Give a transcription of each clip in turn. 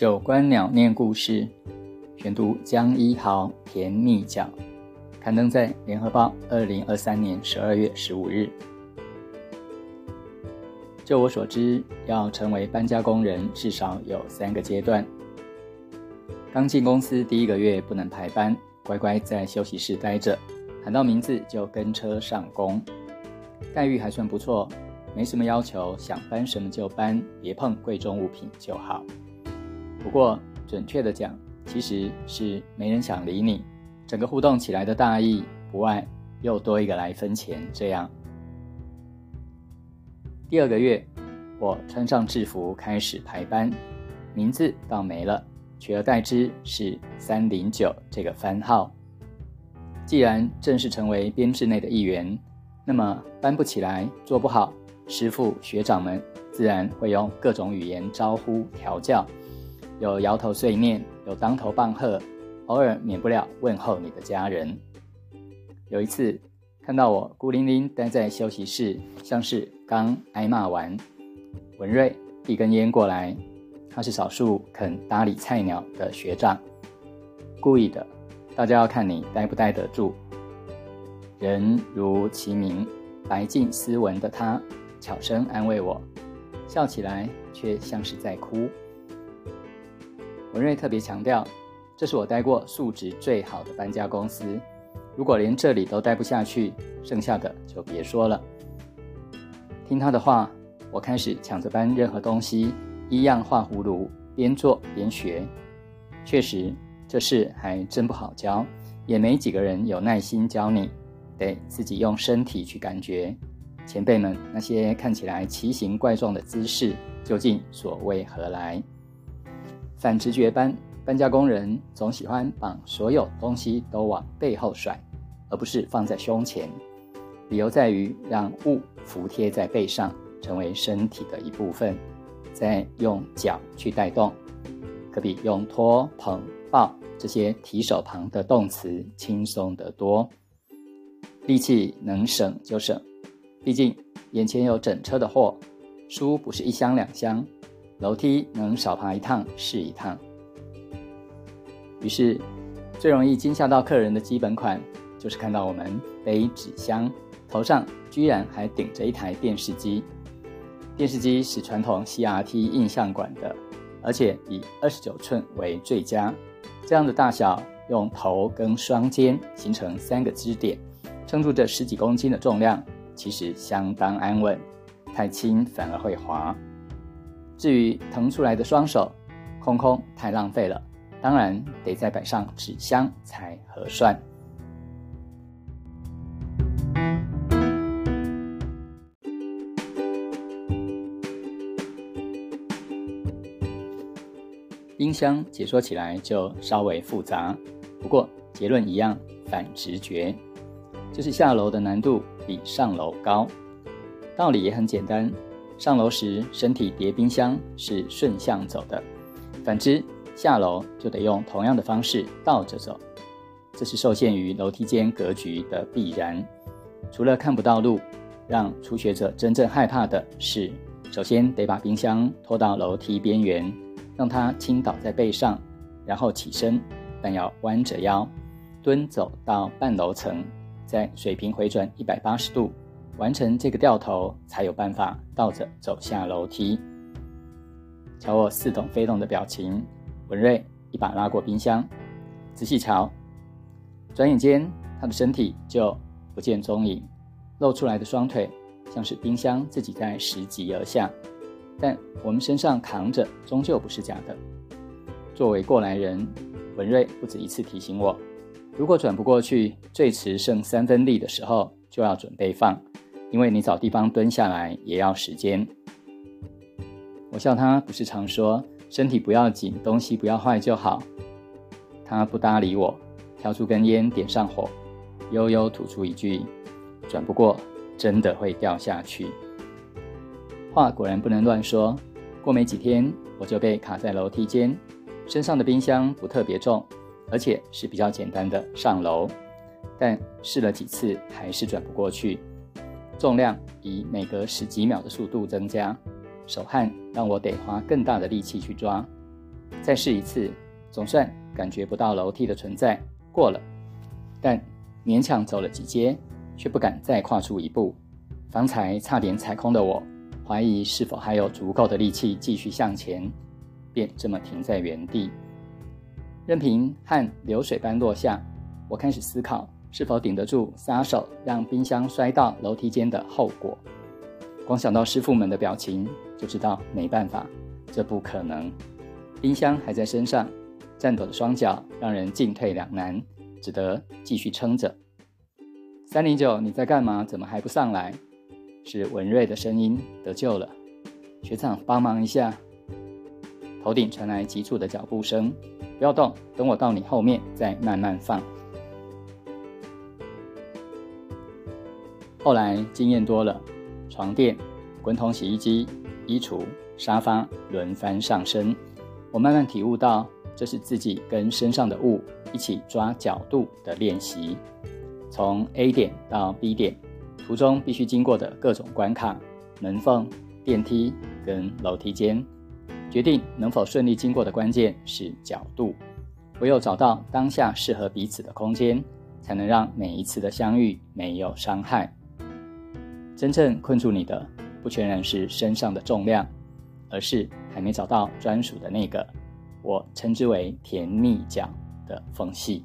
九观鸟念故事，选读江一豪《甜蜜角》，刊登在《联合报》二零二三年十二月十五日。就我所知，要成为搬家工人，至少有三个阶段。刚进公司第一个月不能排班，乖乖在休息室待着，喊到名字就跟车上工，待遇还算不错，没什么要求，想搬什么就搬，别碰贵重物品就好。不过准确的讲，其实是没人想理你，整个互动起来的大意不外又多一个来分钱这样。第二个月，我穿上制服开始排班，名字倒没了，取而代之是三零九这个番号。既然正式成为编制内的一员，那么搬不起来、做不好，师傅学长们自然会用各种语言招呼调教，有摇头碎念，有当头棒喝，偶尔免不了问候你的家人。有一次。看到我孤零零待在休息室，像是刚挨骂完。文瑞递根烟过来，他是少数肯搭理菜鸟的学长，故意的，大家要看你待不待得住。人如其名，白净斯文的他，悄声安慰我，笑起来却像是在哭。文瑞特别强调，这是我待过素质最好的搬家公司。如果连这里都待不下去，剩下的就别说了。听他的话，我开始抢着搬任何东西，一样画葫芦，边做边学。确实，这事还真不好教，也没几个人有耐心教你，得自己用身体去感觉。前辈们那些看起来奇形怪状的姿势，究竟所为何来？反直觉班。搬家工人总喜欢把所有东西都往背后甩，而不是放在胸前。理由在于让物服贴在背上，成为身体的一部分，再用脚去带动，可比用拖、捧、抱这些提手旁的动词轻松得多。力气能省就省，毕竟眼前有整车的货，书不是一箱两箱，楼梯能少爬一趟是一趟。于是，最容易惊吓到客人的基本款，就是看到我们背纸箱，头上居然还顶着一台电视机。电视机是传统 CRT 印象馆的，而且以二十九寸为最佳。这样的大小，用头跟双肩形成三个支点，撑住这十几公斤的重量，其实相当安稳。太轻反而会滑。至于腾出来的双手，空空太浪费了。当然得再摆上纸箱才合算。冰箱解说起来就稍微复杂，不过结论一样，反直觉，就是下楼的难度比上楼高。道理也很简单，上楼时身体叠冰箱是顺向走的，反之。下楼就得用同样的方式倒着走，这是受限于楼梯间格局的必然。除了看不到路，让初学者真正害怕的是，首先得把冰箱拖到楼梯边缘，让它倾倒在背上，然后起身，但要弯着腰蹲走到半楼层，再水平回转一百八十度，完成这个掉头，才有办法倒着走下楼梯。瞧我似懂非懂的表情。文瑞一把拉过冰箱，仔细瞧，转眼间他的身体就不见踪影，露出来的双腿像是冰箱自己在拾级而下。但我们身上扛着，终究不是假的。作为过来人，文瑞不止一次提醒我：如果转不过去，最迟剩三分力的时候就要准备放，因为你找地方蹲下来也要时间。我笑他不是常说。身体不要紧，东西不要坏就好。他不搭理我，挑出根烟，点上火，悠悠吐出一句：“转不过，真的会掉下去。”话果然不能乱说。过没几天，我就被卡在楼梯间，身上的冰箱不特别重，而且是比较简单的上楼，但试了几次还是转不过去，重量以每隔十几秒的速度增加。手汗让我得花更大的力气去抓，再试一次，总算感觉不到楼梯的存在，过了。但勉强走了几阶，却不敢再跨出一步。方才差点踩空的我，怀疑是否还有足够的力气继续向前，便这么停在原地，任凭汗流水般落下。我开始思考是否顶得住撒手让冰箱摔到楼梯间的后果。光想到师傅们的表情，就知道没办法，这不可能。冰箱还在身上，颤抖的双脚让人进退两难，只得继续撑着。三零九，你在干嘛？怎么还不上来？是文瑞的声音，得救了。学长，帮忙一下。头顶传来急促的脚步声，不要动，等我到你后面再慢慢放。后来经验多了，床垫、滚筒洗衣机、衣橱、沙发轮番上升，我慢慢体悟到，这是自己跟身上的物一起抓角度的练习。从 A 点到 B 点，途中必须经过的各种关卡、门缝、电梯跟楼梯间，决定能否顺利经过的关键是角度。唯有找到当下适合彼此的空间，才能让每一次的相遇没有伤害。真正困住你的，不全然是身上的重量，而是还没找到专属的那个，我称之为甜蜜角的缝隙。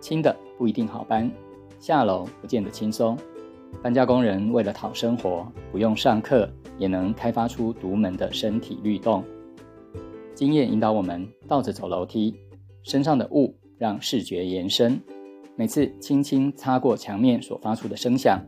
轻的不一定好搬，下楼不见得轻松。搬家工人为了讨生活，不用上课也能开发出独门的身体律动。经验引导我们倒着走楼梯，身上的雾让视觉延伸。每次轻轻擦过墙面所发出的声响。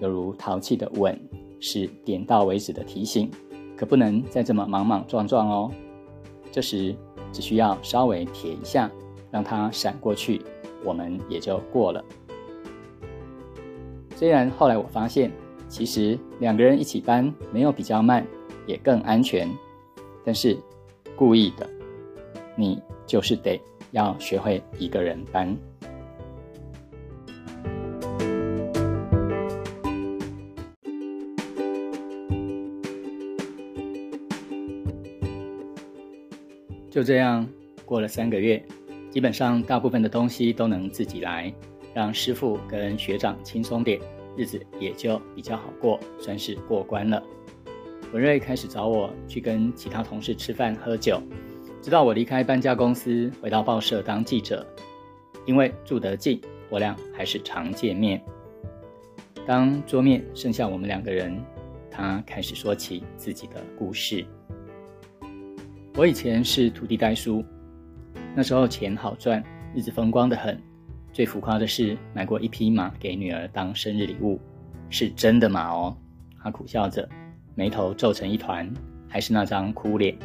犹如淘气的吻，是点到为止的提醒，可不能再这么莽莽撞撞哦。这时只需要稍微撇一下，让它闪过去，我们也就过了。虽然后来我发现，其实两个人一起搬没有比较慢，也更安全，但是故意的，你就是得要学会一个人搬。就这样过了三个月，基本上大部分的东西都能自己来，让师傅跟学长轻松点，日子也就比较好过，算是过关了。文瑞开始找我去跟其他同事吃饭喝酒，直到我离开搬家公司，回到报社当记者。因为住得近，我俩还是常见面。当桌面剩下我们两个人，他开始说起自己的故事。我以前是土地代书，那时候钱好赚，日子风光的很。最浮夸的是买过一匹马给女儿当生日礼物，是真的马哦。他苦笑着，眉头皱成一团，还是那张哭脸。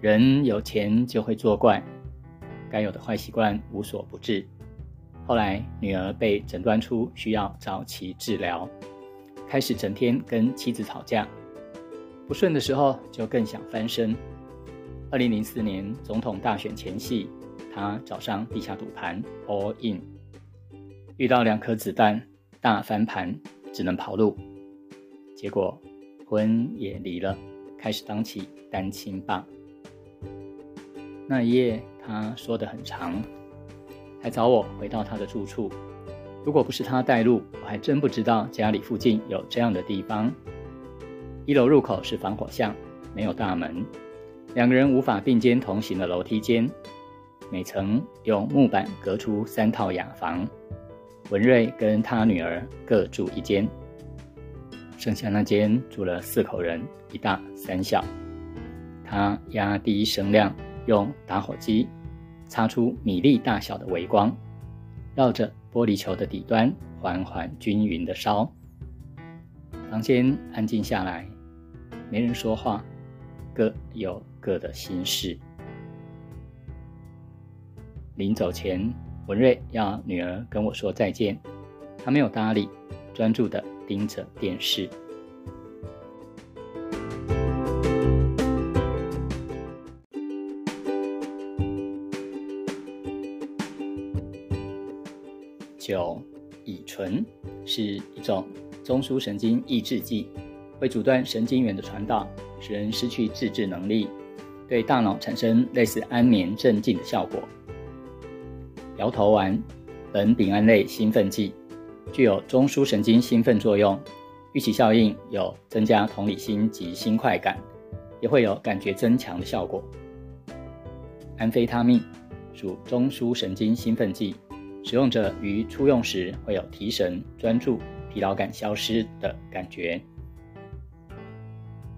人有钱就会作怪，该有的坏习惯无所不至。后来女儿被诊断出需要早期治疗，开始整天跟妻子吵架，不顺的时候就更想翻身。二零零四年总统大选前夕，他找上地下赌盘 all in，遇到两颗子弹，大翻盘，只能跑路。结果婚也离了，开始当起单亲爸。那一夜他说的很长，还找我回到他的住处。如果不是他带路，我还真不知道家里附近有这样的地方。一楼入口是防火巷，没有大门。两个人无法并肩同行的楼梯间，每层用木板隔出三套雅房。文瑞跟他女儿各住一间，剩下那间住了四口人，一大三小。他压低声量，用打火机擦出米粒大小的微光，绕着玻璃球的底端缓缓均匀的烧。房间安静下来，没人说话，各有。各的心事。临走前，文瑞要女儿跟我说再见，她没有搭理，专注的盯着电视。九乙醇是一种中枢神经抑制剂，会阻断神经元的传导，使人失去自制能力。对大脑产生类似安眠镇静的效果。摇头丸，苯丙胺类兴奋剂，具有中枢神经兴奋作用，预期效应有增加同理心及心快感，也会有感觉增强的效果。安非他命属中枢神经兴奋剂，使用者于初用时会有提神、专注、疲劳感消失的感觉。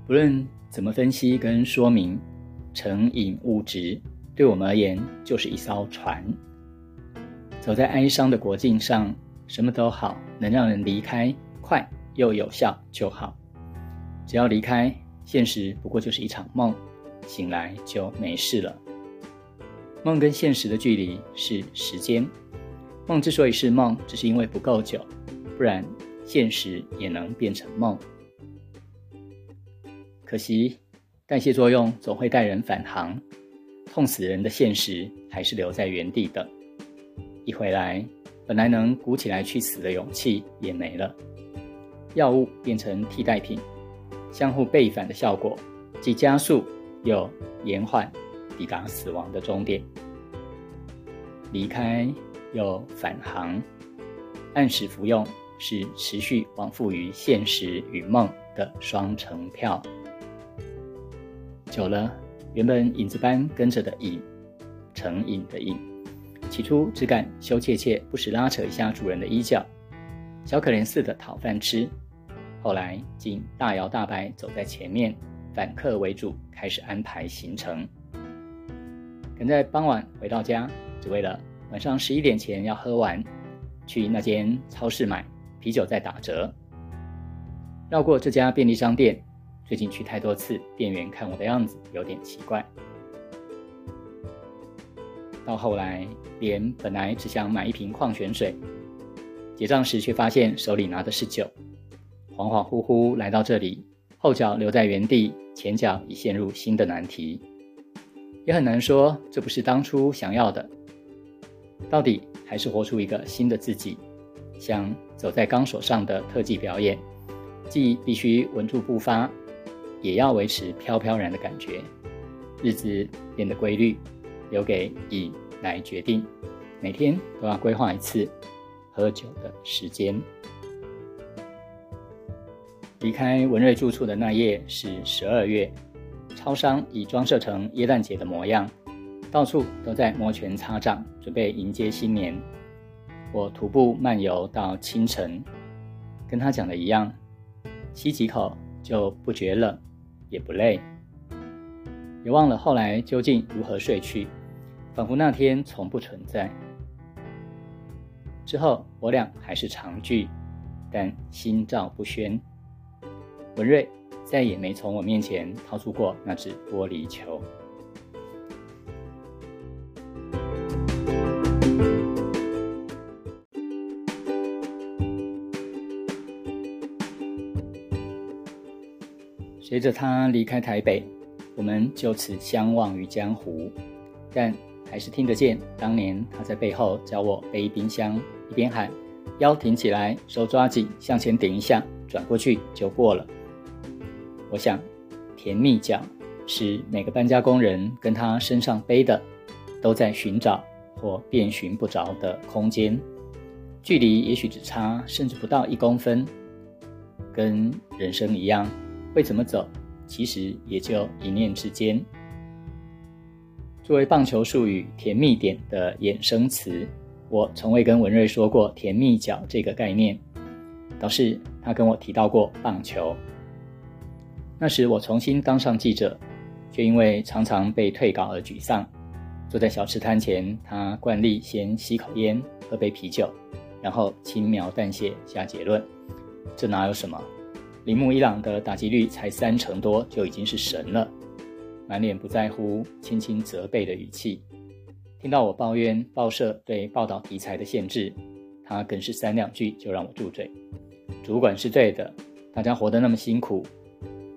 不论怎么分析跟说明，成瘾物质对我们而言就是一艘船。走在哀伤的国境上，什么都好，能让人离开，快又有效就好。只要离开，现实不过就是一场梦，醒来就没事了。梦跟现实的距离是时间。梦之所以是梦，只是因为不够久，不然现实也能变成梦。可惜，代谢作用总会带人返航，痛死人的现实还是留在原地等。一回来，本来能鼓起来去死的勇气也没了。药物变成替代品，相互背反的效果，既加速又延缓抵达死亡的终点。离开又返航，按时服用是持续往复于现实与梦的双程票。久了，原本影子般跟着的影，成瘾的瘾。起初只敢羞怯怯，不时拉扯一下主人的衣角，小可怜似的讨饭吃。后来竟大摇大摆走在前面，反客为主，开始安排行程。赶在傍晚回到家，只为了晚上十一点前要喝完，去那间超市买啤酒在打折。绕过这家便利商店，最近去太多次，店员看我的样子有点奇怪。到后来，连本来只想买一瓶矿泉水，结账时却发现手里拿的是酒，恍恍惚惚来到这里，后脚留在原地，前脚已陷入新的难题，也很难说这不是当初想要的。到底还是活出一个新的自己，像走在钢索上的特技表演，既必须稳住步伐，也要维持飘飘然的感觉，日子变得规律。留给乙来决定，每天都要规划一次喝酒的时间。离开文瑞住处的那夜是十二月，超商已装设成耶诞节的模样，到处都在摩拳擦掌，准备迎接新年。我徒步漫游到清晨，跟他讲的一样，吸几口就不觉冷，也不累，也忘了后来究竟如何睡去。仿佛那天从不存在。之后，我俩还是常聚，但心照不宣。文瑞再也没从我面前掏出过那只玻璃球。随着他离开台北，我们就此相忘于江湖，但。还是听得见当年他在背后教我背冰箱，一边喊“腰挺起来，手抓紧，向前顶一下，转过去就过了”。我想，甜蜜角是每个搬家工人跟他身上背的，都在寻找或遍寻不着的空间，距离也许只差甚至不到一公分，跟人生一样，会怎么走，其实也就一念之间。作为棒球术语“甜蜜点”的衍生词，我从未跟文瑞说过“甜蜜角”这个概念，倒是他跟我提到过棒球。那时我重新当上记者，却因为常常被退稿而沮丧。坐在小吃摊前，他惯例先吸口烟，喝杯啤酒，然后轻描淡写下结论：“这哪有什么？铃木一朗的打击率才三成多，就已经是神了。”满脸不在乎、轻轻责备的语气，听到我抱怨报社对报道题材的限制，他更是三两句就让我住嘴。主管是对的，大家活得那么辛苦，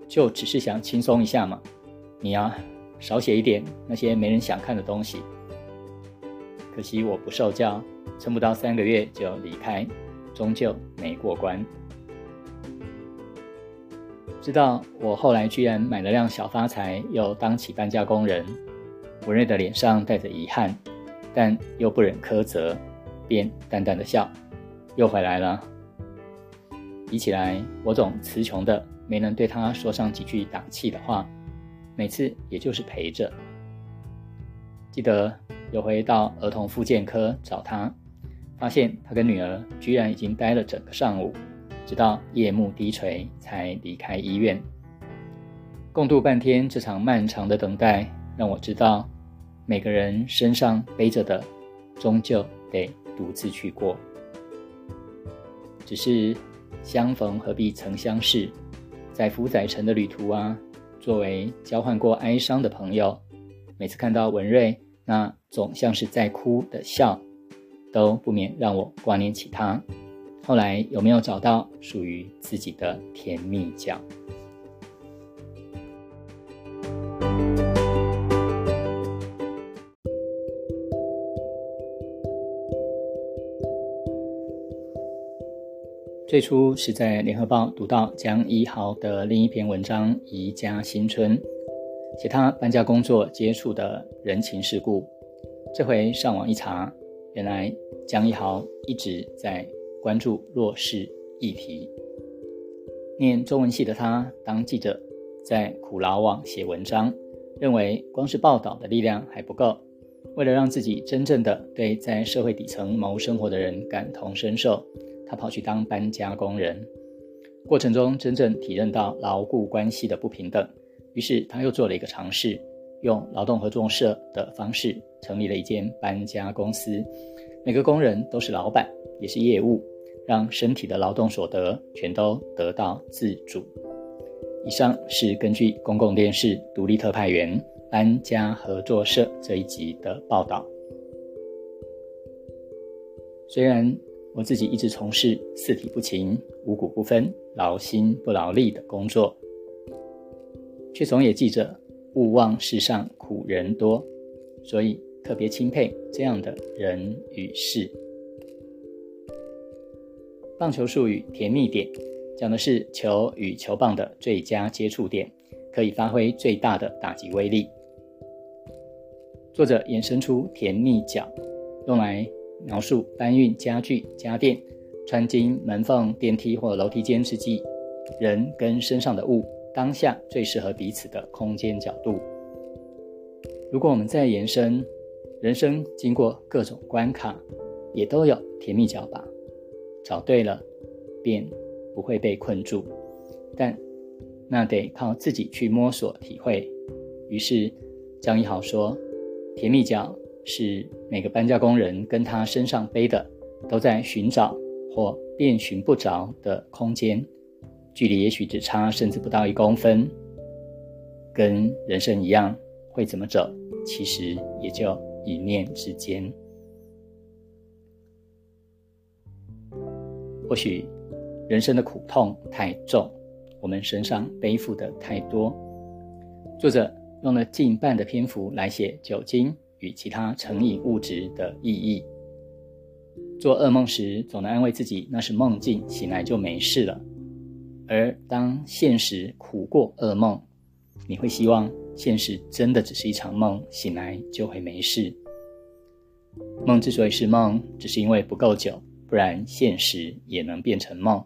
就只是想轻松一下嘛。你啊，少写一点那些没人想看的东西。可惜我不受教，撑不到三个月就离开，终究没过关。知道我后来居然买了辆小发财，又当起搬家工人，文瑞的脸上带着遗憾，但又不忍苛责，便淡淡的笑，又回来了。比起来，我总词穷的没能对他说上几句打气的话，每次也就是陪着。记得有回到儿童复健科找他，发现他跟女儿居然已经待了整个上午。直到夜幕低垂，才离开医院。共度半天这场漫长的等待，让我知道，每个人身上背着的，终究得独自去过。只是相逢何必曾相识，载浮载沉的旅途啊，作为交换过哀伤的朋友，每次看到文瑞那总像是在哭的笑，都不免让我挂念起他。后来有没有找到属于自己的甜蜜角？最初是在联合报读到江一豪的另一篇文章《宜家新村》，写他搬家工作接触的人情世故。这回上网一查，原来江一豪一直在。关注弱势议题。念中文系的他，当记者，在苦劳网写文章，认为光是报道的力量还不够。为了让自己真正的对在社会底层谋生活的人感同身受，他跑去当搬家工人。过程中真正体认到劳雇关系的不平等，于是他又做了一个尝试，用劳动合作社的方式成立了一间搬家公司，每个工人都是老板，也是业务。让身体的劳动所得全都得到自主。以上是根据公共电视独立特派员搬家合作社这一集的报道。虽然我自己一直从事四体不勤、五谷不分、劳心不劳力的工作，却总也记着勿忘世上苦人多，所以特别钦佩这样的人与事。棒球术语“甜蜜点”讲的是球与球棒的最佳接触点，可以发挥最大的打击威力。作者延伸出“甜蜜角”，用来描述搬运家具、家电、穿进门缝、电梯或楼梯间之际，人跟身上的物当下最适合彼此的空间角度。如果我们再延伸，人生经过各种关卡，也都有甜蜜角吧。找对了，便不会被困住，但那得靠自己去摸索体会。于是张一豪说：“甜蜜角是每个搬家工人跟他身上背的，都在寻找或遍寻不着的空间，距离也许只差甚至不到一公分。跟人生一样，会怎么走，其实也就一念之间。”或许人生的苦痛太重，我们身上背负的太多。作者用了近半的篇幅来写酒精与其他成瘾物质的意义。做噩梦时，总能安慰自己那是梦境，醒来就没事了。而当现实苦过噩梦，你会希望现实真的只是一场梦，醒来就会没事。梦之所以是梦，只是因为不够久。不然，现实也能变成梦。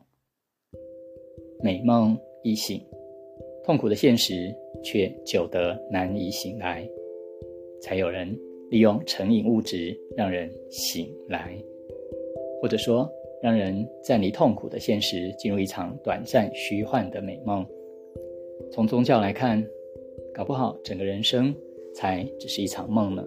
美梦一醒，痛苦的现实却久得难以醒来，才有人利用成瘾物质让人醒来，或者说让人暂离痛苦的现实，进入一场短暂虚幻的美梦。从宗教来看，搞不好整个人生才只是一场梦呢。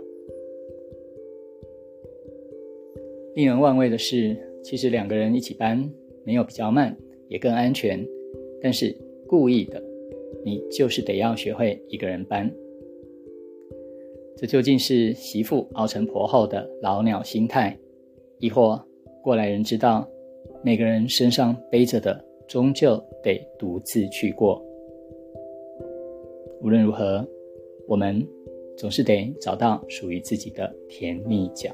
令人万味的是，其实两个人一起搬，没有比较慢，也更安全。但是故意的，你就是得要学会一个人搬。这究竟是媳妇熬成婆后的老鸟心态，亦或过来人知道，每个人身上背着的，终究得独自去过。无论如何，我们总是得找到属于自己的甜蜜角。